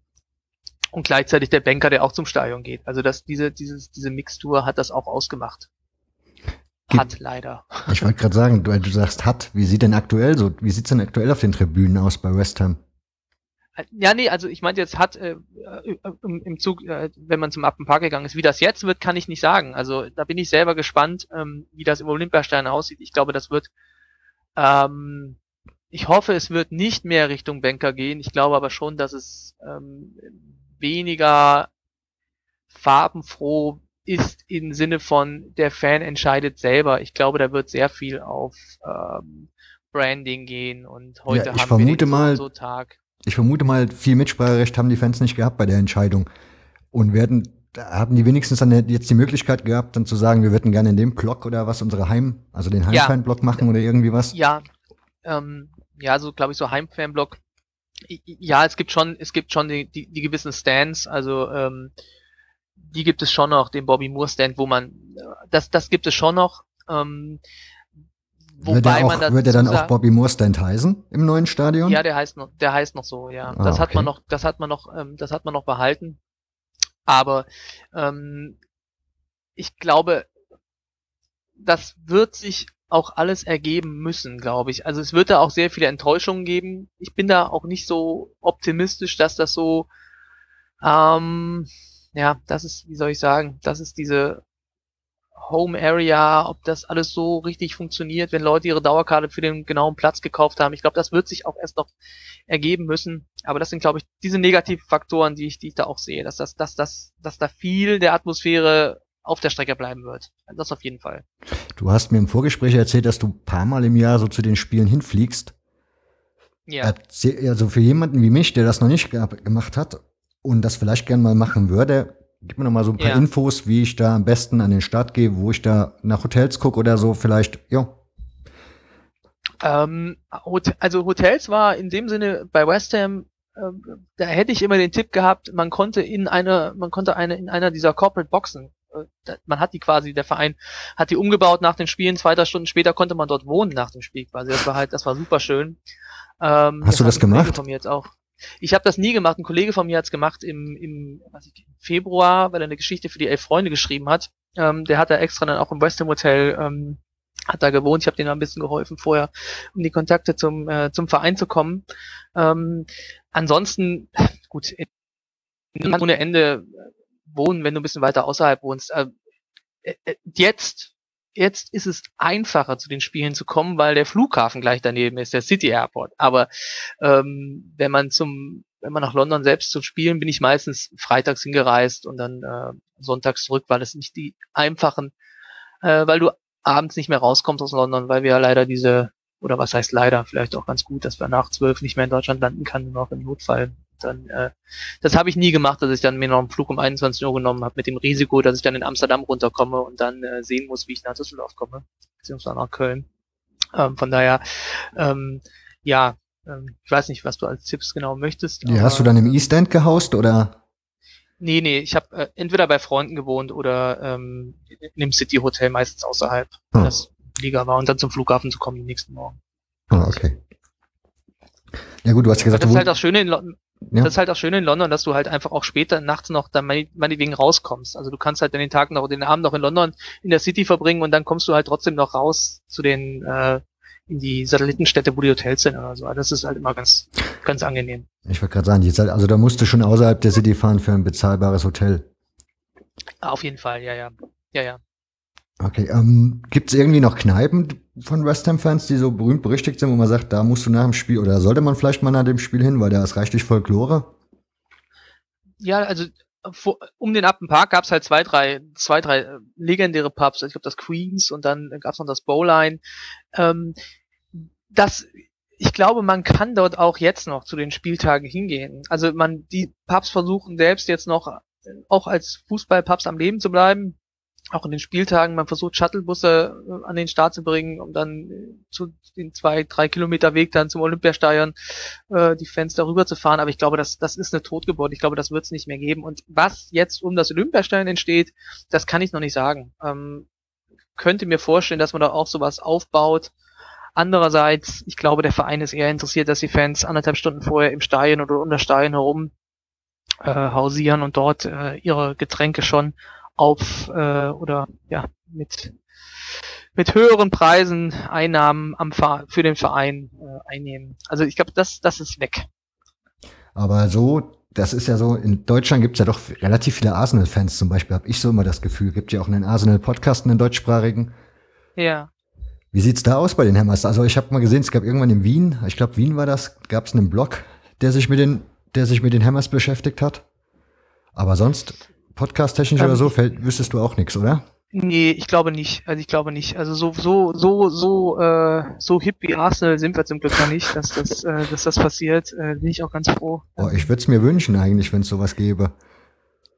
Speaker 2: und gleichzeitig der Banker, der auch zum Stadion geht. Also dass diese, dieses, diese Mixtur hat das auch ausgemacht. Hat leider.
Speaker 1: Ich wollte gerade sagen, du, du sagst hat. Wie sieht denn aktuell so, wie sieht's denn aktuell auf den Tribünen aus bei West Ham?
Speaker 2: Ja, nee, also ich meinte jetzt hat äh, im, im Zug, äh, wenn man zum Appenpark gegangen ist, wie das jetzt wird, kann ich nicht sagen. Also da bin ich selber gespannt, ähm, wie das im Olympiastern aussieht. Ich glaube, das wird, ähm, ich hoffe, es wird nicht mehr Richtung Banker gehen. Ich glaube aber schon, dass es ähm, weniger farbenfroh ist im Sinne von der Fan entscheidet selber. Ich glaube, da wird sehr viel auf ähm, Branding gehen und heute
Speaker 1: ja,
Speaker 2: haben
Speaker 1: vermute
Speaker 2: wir den
Speaker 1: mal,
Speaker 2: so, so Tag.
Speaker 1: Ich vermute mal, viel Mitspracherecht haben die Fans nicht gehabt bei der Entscheidung und werden haben die wenigstens dann jetzt die Möglichkeit gehabt, dann zu sagen, wir würden gerne in dem Block oder was unsere Heim, also den Heimfan-Block machen oder irgendwie was?
Speaker 2: Ja, ähm, ja, so glaube ich so Heimfan-Block. Ja, es gibt schon, es gibt schon die, die, die gewissen Stands, also ähm, die gibt es schon noch, den Bobby Moore Stand, wo man, das, das gibt es schon noch. Ähm,
Speaker 1: Wobei wird er, auch, man wird er dann auch Bobby Moore Stand heißen im neuen Stadion?
Speaker 2: Ja, der heißt noch, der heißt noch so, ja. Ah, das okay. hat man noch, das hat man noch, ähm, das hat man noch behalten. Aber ähm, ich glaube, das wird sich auch alles ergeben müssen, glaube ich. Also es wird da auch sehr viele Enttäuschungen geben. Ich bin da auch nicht so optimistisch, dass das so, ähm, ja, das ist, wie soll ich sagen, das ist diese Home Area, ob das alles so richtig funktioniert, wenn Leute ihre Dauerkarte für den genauen Platz gekauft haben. Ich glaube, das wird sich auch erst noch ergeben müssen. Aber das sind, glaube ich, diese negativen Faktoren, die ich, die ich da auch sehe, dass das, dass das, dass da viel der Atmosphäre auf der Strecke bleiben wird. Das auf jeden Fall.
Speaker 1: Du hast mir im Vorgespräch erzählt, dass du ein paar Mal im Jahr so zu den Spielen hinfliegst. Ja. Also für jemanden wie mich, der das noch nicht gemacht hat und das vielleicht gern mal machen würde, gib mir noch mal so ein paar ja. Infos, wie ich da am besten an den Start gehe, wo ich da nach Hotels gucke oder so vielleicht, ja.
Speaker 2: Ähm, also Hotels war in dem Sinne bei West Ham, äh, da hätte ich immer den Tipp gehabt, man konnte in einer, man konnte eine in einer dieser Corporate Boxen, äh, man hat die quasi, der Verein hat die umgebaut nach den Spielen, zwei, drei Stunden später konnte man dort wohnen nach dem Spiel quasi. Das war halt, das war super schön.
Speaker 1: Ähm, Hast du das gemacht?
Speaker 2: Von mir jetzt auch. Ich habe das nie gemacht. Ein Kollege von mir hat es gemacht im, im, was ich, im Februar, weil er eine Geschichte für die elf Freunde geschrieben hat. Ähm, der hat da extra dann auch im Western Hotel ähm, hat da gewohnt. Ich habe denen ein bisschen geholfen vorher, um die Kontakte zum äh, zum Verein zu kommen. Ähm, ansonsten, gut, ohne Ende wohnen, wenn du ein bisschen weiter außerhalb wohnst. Äh, äh, jetzt jetzt ist es einfacher, zu den Spielen zu kommen, weil der Flughafen gleich daneben ist, der City Airport. Aber ähm, wenn man zum, wenn man nach London selbst zu spielen, bin ich meistens freitags hingereist und dann äh, sonntags zurück, weil es nicht die einfachen, äh, weil du abends nicht mehr rauskommst aus London, weil wir ja leider diese, oder was heißt leider, vielleicht auch ganz gut, dass wir nach zwölf nicht mehr in Deutschland landen kann, nur noch im Notfall dann, äh, das habe ich nie gemacht, dass ich dann mir noch einen Flug um 21 Uhr genommen habe, mit dem Risiko, dass ich dann in Amsterdam runterkomme und dann äh, sehen muss, wie ich nach Düsseldorf komme, beziehungsweise nach Köln. Ähm, von daher, ähm, ja, ähm, ich weiß nicht, was du als Tipps genau möchtest.
Speaker 1: Ja, hast du dann im East End gehaust oder?
Speaker 2: Nee, nee, ich habe äh, entweder bei Freunden gewohnt oder ähm, in dem City Hotel, meistens außerhalb, hm. das Liga war und dann zum Flughafen zu kommen den nächsten Morgen.
Speaker 1: Ah, okay. Ja gut, du hast ja gesagt,
Speaker 2: das ist halt das Schöne in London. Ja. Das ist halt auch schön in London, dass du halt einfach auch später nachts noch dann meinetwegen rauskommst. Also du kannst halt den Tag noch, den Abend noch in London in der City verbringen und dann kommst du halt trotzdem noch raus zu den, äh, in die Satellitenstädte, wo die Hotels sind oder so. Also das ist halt immer ganz, ganz angenehm.
Speaker 1: Ich wollte gerade sagen, die also da musst du schon außerhalb der City fahren für ein bezahlbares Hotel.
Speaker 2: Auf jeden Fall, ja, ja. Ja, ja.
Speaker 1: Okay, ähm, gibt es irgendwie noch Kneipen von West Ham-Fans, die so berühmt berüchtigt sind, wo man sagt, da musst du nach dem Spiel oder sollte man vielleicht mal nach dem Spiel hin, weil da ist reichlich Folklore?
Speaker 2: ja, also vor, um den Appenpark gab es halt zwei, drei, zwei, drei äh, legendäre Pubs. Ich glaube das Queens und dann gab es noch das Bowline. Ähm, das, ich glaube, man kann dort auch jetzt noch zu den Spieltagen hingehen. Also man, die Pubs versuchen selbst jetzt noch auch als Fußballpubs am Leben zu bleiben auch in den Spieltagen, man versucht Shuttlebusse äh, an den Start zu bringen, um dann äh, zu den zwei, drei Kilometer Weg dann zum Olympiastadion äh, die Fans darüber zu fahren. Aber ich glaube, das, das ist eine Totgeburt. Ich glaube, das wird es nicht mehr geben. Und was jetzt um das Olympiastadion entsteht, das kann ich noch nicht sagen. Ähm, könnte mir vorstellen, dass man da auch sowas aufbaut. Andererseits, ich glaube, der Verein ist eher interessiert, dass die Fans anderthalb Stunden vorher im Stadion oder um das Stadion herum äh, hausieren und dort äh, ihre Getränke schon auf äh, oder ja mit mit höheren Preisen Einnahmen am für den Verein äh, einnehmen. Also ich glaube, das das ist weg.
Speaker 1: Aber so, das ist ja so, in Deutschland gibt's ja doch relativ viele Arsenal-Fans zum Beispiel, habe ich so immer das Gefühl. Gibt ja auch einen Arsenal-Podcast, einen deutschsprachigen.
Speaker 2: Ja.
Speaker 1: Wie sieht's da aus bei den Hammers? Also ich habe mal gesehen, es gab irgendwann in Wien, ich glaube Wien war das, gab's einen Blog, der sich mit den, der sich mit den Hammers beschäftigt hat. Aber sonst Podcast-technisch ähm, oder so fällt, wüsstest du auch nichts, oder?
Speaker 2: Nee, ich glaube nicht. Also ich glaube nicht. Also so so so so äh, so hip wie Arsenal sind wir zum Glück noch nicht, dass das äh, dass das passiert. Äh, bin ich auch ganz froh.
Speaker 1: Oh, ich würde es mir wünschen eigentlich, wenn es sowas gäbe.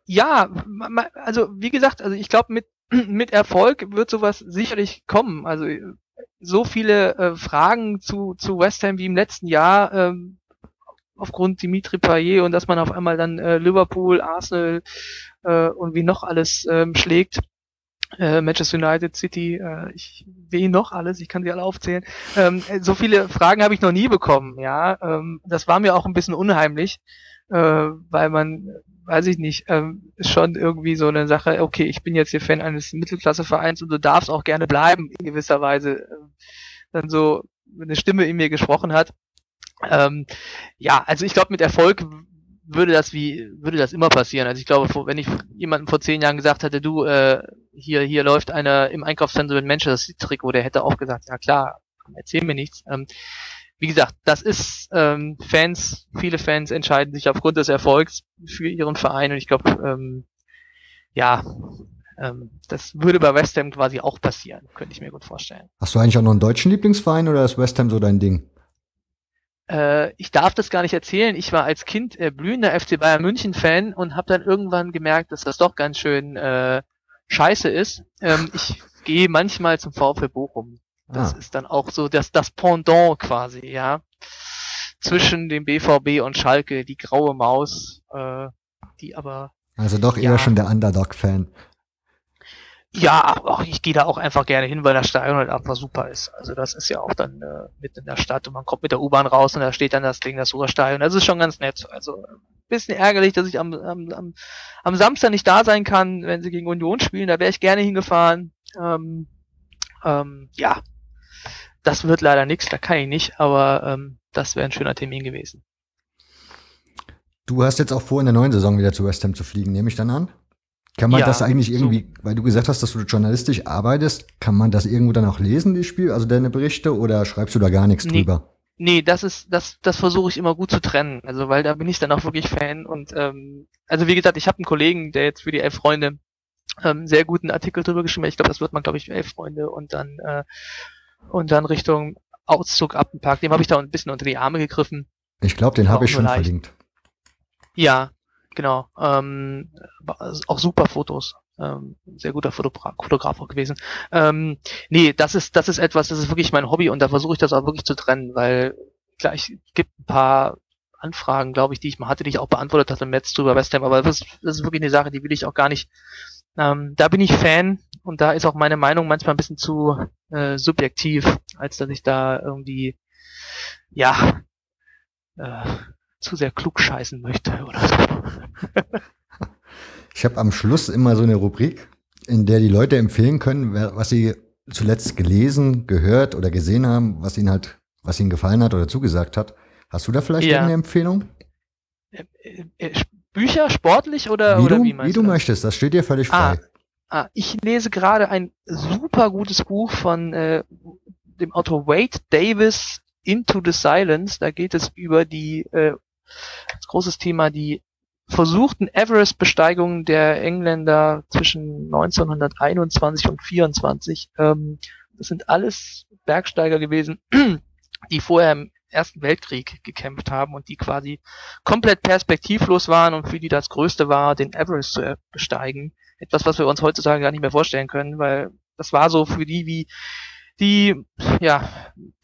Speaker 2: Ja, also wie gesagt, also ich glaube mit (clears throat) mit Erfolg wird sowas sicherlich kommen. Also so viele äh, Fragen zu zu West Ham wie im letzten Jahr ähm, aufgrund Dimitri Payet und dass man auf einmal dann äh, Liverpool, Arsenal äh, und wie noch alles ähm, schlägt. Äh, Manchester United, City, äh, ich will noch alles, ich kann sie alle aufzählen. Ähm, so viele Fragen habe ich noch nie bekommen, ja. Ähm, das war mir auch ein bisschen unheimlich, äh, weil man, weiß ich nicht, ähm, schon irgendwie so eine Sache, okay, ich bin jetzt hier Fan eines Mittelklassevereins und du darfst auch gerne bleiben, in gewisser Weise. Äh, dann so eine Stimme in mir gesprochen hat. Ähm, ja, also ich glaube, mit Erfolg würde das wie würde das immer passieren. Also ich glaube, wenn ich jemandem vor zehn Jahren gesagt hätte, du äh, hier hier läuft einer im Einkaufszentrum in Manchester City Trikot, der hätte auch gesagt, ja klar, erzähl mir nichts. Ähm, wie gesagt, das ist ähm, Fans, viele Fans entscheiden sich aufgrund des Erfolgs für ihren Verein und ich glaube, ähm, ja, ähm, das würde bei West Ham quasi auch passieren, könnte ich mir gut vorstellen.
Speaker 1: Hast du eigentlich auch noch einen deutschen Lieblingsverein oder ist West Ham so dein Ding?
Speaker 2: Äh, ich darf das gar nicht erzählen. Ich war als Kind äh, blühender FC Bayern München Fan und habe dann irgendwann gemerkt, dass das doch ganz schön äh, scheiße ist. Ähm, ich (laughs) gehe manchmal zum VfB Bochum. Das ah. ist dann auch so das, das Pendant quasi, ja. Zwischen dem BVB und Schalke, die graue Maus, äh, die aber.
Speaker 1: Also doch eher ja, schon der Underdog-Fan.
Speaker 2: Ja, auch ich gehe da auch einfach gerne hin, weil das Stadion halt einfach super ist. Also das ist ja auch dann äh, mitten in der Stadt und man kommt mit der U-Bahn raus und da steht dann das Ding, das Ruhrstadion. Das ist schon ganz nett. Also bisschen ärgerlich, dass ich am, am, am, am Samstag nicht da sein kann, wenn sie gegen Union spielen. Da wäre ich gerne hingefahren. Ähm, ähm, ja, das wird leider nichts, da kann ich nicht, aber ähm, das wäre ein schöner Termin gewesen.
Speaker 1: Du hast jetzt auch vor, in der neuen Saison wieder zu West Ham zu fliegen, nehme ich dann an? Kann man ja, das eigentlich irgendwie, so. weil du gesagt hast, dass du journalistisch arbeitest, kann man das irgendwo dann auch lesen, die Spiel, also deine Berichte, oder schreibst du da gar nichts nee, drüber?
Speaker 2: Nee, das ist, das, das versuche ich immer gut zu trennen. Also weil da bin ich dann auch wirklich Fan und ähm, also wie gesagt, ich habe einen Kollegen, der jetzt für die elf Freunde ähm, sehr guten Artikel drüber geschrieben hat. Ich glaube, das wird man, glaube ich, für elf Freunde und dann äh, und dann Richtung Auszug ab dem Park. Dem habe ich da ein bisschen unter die Arme gegriffen.
Speaker 1: Ich glaube, den habe ich schon leicht. verlinkt.
Speaker 2: Ja, genau. Ähm, auch super Fotos. Ähm, sehr guter Fotogra Fotograf auch gewesen. Ähm, nee, das ist, das ist etwas, das ist wirklich mein Hobby und da versuche ich das auch wirklich zu trennen, weil klar, ich gibt ein paar Anfragen, glaube ich, die ich mal hatte, die ich auch beantwortet hatte im Netz drüber West Ham, aber das, das ist wirklich eine Sache, die will ich auch gar nicht. Ähm, da bin ich Fan und da ist auch meine Meinung manchmal ein bisschen zu äh, subjektiv, als dass ich da irgendwie ja äh, zu sehr klug scheißen möchte oder so.
Speaker 1: Ich habe am Schluss immer so eine Rubrik, in der die Leute empfehlen können, was sie zuletzt gelesen, gehört oder gesehen haben, was ihnen halt, was ihnen gefallen hat oder zugesagt hat. Hast du da vielleicht ja. irgendeine Empfehlung?
Speaker 2: Äh, äh, äh, Bücher, sportlich oder
Speaker 1: wie,
Speaker 2: oder
Speaker 1: du, wie, wie du das? möchtest, das steht dir völlig ah, frei.
Speaker 2: Ah, ah, ich lese gerade ein super gutes Buch von äh, dem Autor Wade Davis, Into the Silence. Da geht es über die äh, als großes Thema die versuchten Everest-Besteigungen der Engländer zwischen 1921 und 24. Ähm, das sind alles Bergsteiger gewesen, (clears throat) die vorher im Ersten Weltkrieg gekämpft haben und die quasi komplett perspektivlos waren und für die das Größte war, den Everest zu besteigen. Etwas, was wir uns heutzutage gar nicht mehr vorstellen können, weil das war so für die wie die, ja,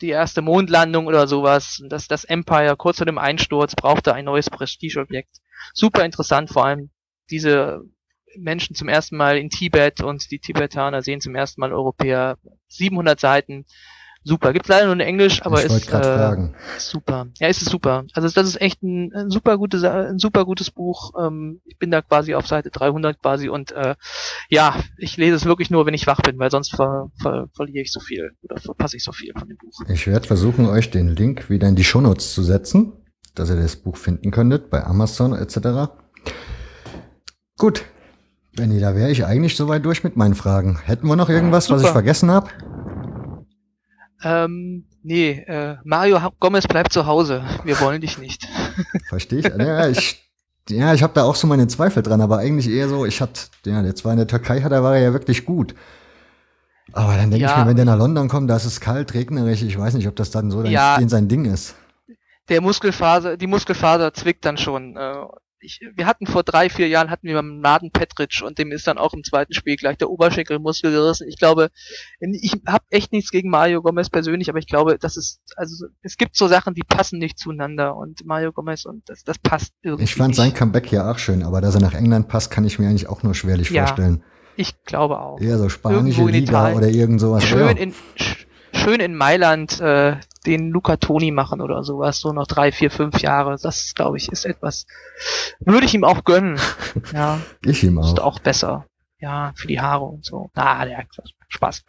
Speaker 2: die erste Mondlandung oder sowas. Das, das Empire kurz vor dem Einsturz brauchte ein neues Prestigeobjekt. Super interessant, vor allem diese Menschen zum ersten Mal in Tibet und die Tibetaner sehen zum ersten Mal Europäer. 700 Seiten super. Gibt leider nur in Englisch, aber
Speaker 1: ich
Speaker 2: ist
Speaker 1: äh,
Speaker 2: super. Ja, ist es super. Also das ist echt ein, ein super gutes, ein super gutes Buch. Ähm, ich bin da quasi auf Seite 300 quasi und äh, ja, ich lese es wirklich nur, wenn ich wach bin, weil sonst ver, ver, verliere ich so viel oder verpasse ich so viel von dem Buch.
Speaker 1: Ich werde versuchen, euch den Link wieder in die Shownotes zu setzen, dass ihr das Buch finden könntet bei Amazon etc. Gut, Benny, da wäre ich eigentlich soweit durch mit meinen Fragen. Hätten wir noch irgendwas, Super. was ich vergessen habe?
Speaker 2: Ähm, nee, äh, Mario Gomez bleibt zu Hause. Wir wollen dich nicht. (laughs)
Speaker 1: Verstehe ich. Ja, ich, ja, ich habe da auch so meine Zweifel dran, aber eigentlich eher so, ich hatte, ja, der zwar in der Türkei hat, da war er ja wirklich gut. Aber dann denke ja, ich mir, wenn der nach London kommt, da ist es kalt, regnerisch, ich weiß nicht, ob das dann so ja, sein Ding ist.
Speaker 2: Der Muskelfaser, die Muskelfaser zwickt dann schon. Ich, wir hatten vor drei, vier Jahren hatten wir beim Maden Petric und dem ist dann auch im zweiten Spiel gleich der Oberschenkelmuskel gerissen. Ich glaube, ich habe echt nichts gegen Mario Gomez persönlich, aber ich glaube, das ist, also es gibt so Sachen, die passen nicht zueinander und Mario Gomez und das, das passt irgendwie.
Speaker 1: Ich fand
Speaker 2: nicht.
Speaker 1: sein Comeback ja auch schön, aber dass er nach England passt, kann ich mir eigentlich auch nur schwerlich ja, vorstellen.
Speaker 2: Ich glaube auch.
Speaker 1: Eher so spanische Liga Italien. oder irgend sowas.
Speaker 2: Schön ja. in, schön in Mailand äh, den Luca Toni machen oder sowas, so noch drei, vier, fünf Jahre. Das, glaube ich, ist etwas, würde ich ihm auch gönnen. (laughs) Ja.
Speaker 1: ich ihm auch. Ist
Speaker 2: auch besser. Ja, für die Haare und so. Ah, der Spaß.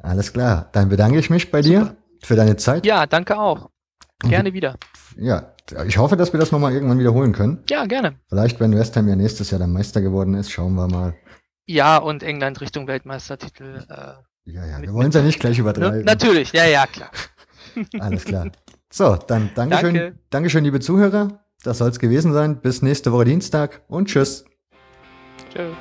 Speaker 1: Alles klar. Dann bedanke ich mich bei Super. dir für deine Zeit.
Speaker 2: Ja, danke auch. Gerne wieder.
Speaker 1: Ja, ich hoffe, dass wir das nochmal irgendwann wiederholen können.
Speaker 2: Ja, gerne.
Speaker 1: Vielleicht, wenn West Ham ja nächstes Jahr der Meister geworden ist, schauen wir mal.
Speaker 2: Ja, und England Richtung Weltmeistertitel. Äh,
Speaker 1: ja, ja, wir wollen es ja nicht gleich übertreiben.
Speaker 2: Natürlich, ja, ja, klar. (laughs)
Speaker 1: Alles klar. So, dann Dankeschön, Danke. Dankeschön, liebe Zuhörer. Das soll es gewesen sein. Bis nächste Woche Dienstag und tschüss. Tschüss.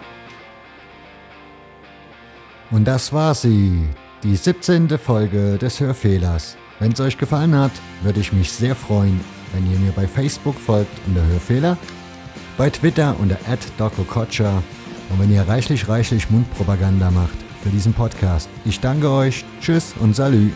Speaker 1: Und das war sie, die 17. Folge des Hörfehlers. Wenn es euch gefallen hat, würde ich mich sehr freuen, wenn ihr mir bei Facebook folgt unter Hörfehler, bei Twitter unter @dokokocha und wenn ihr reichlich reichlich Mundpropaganda macht für diesen Podcast. Ich danke euch, tschüss und salü.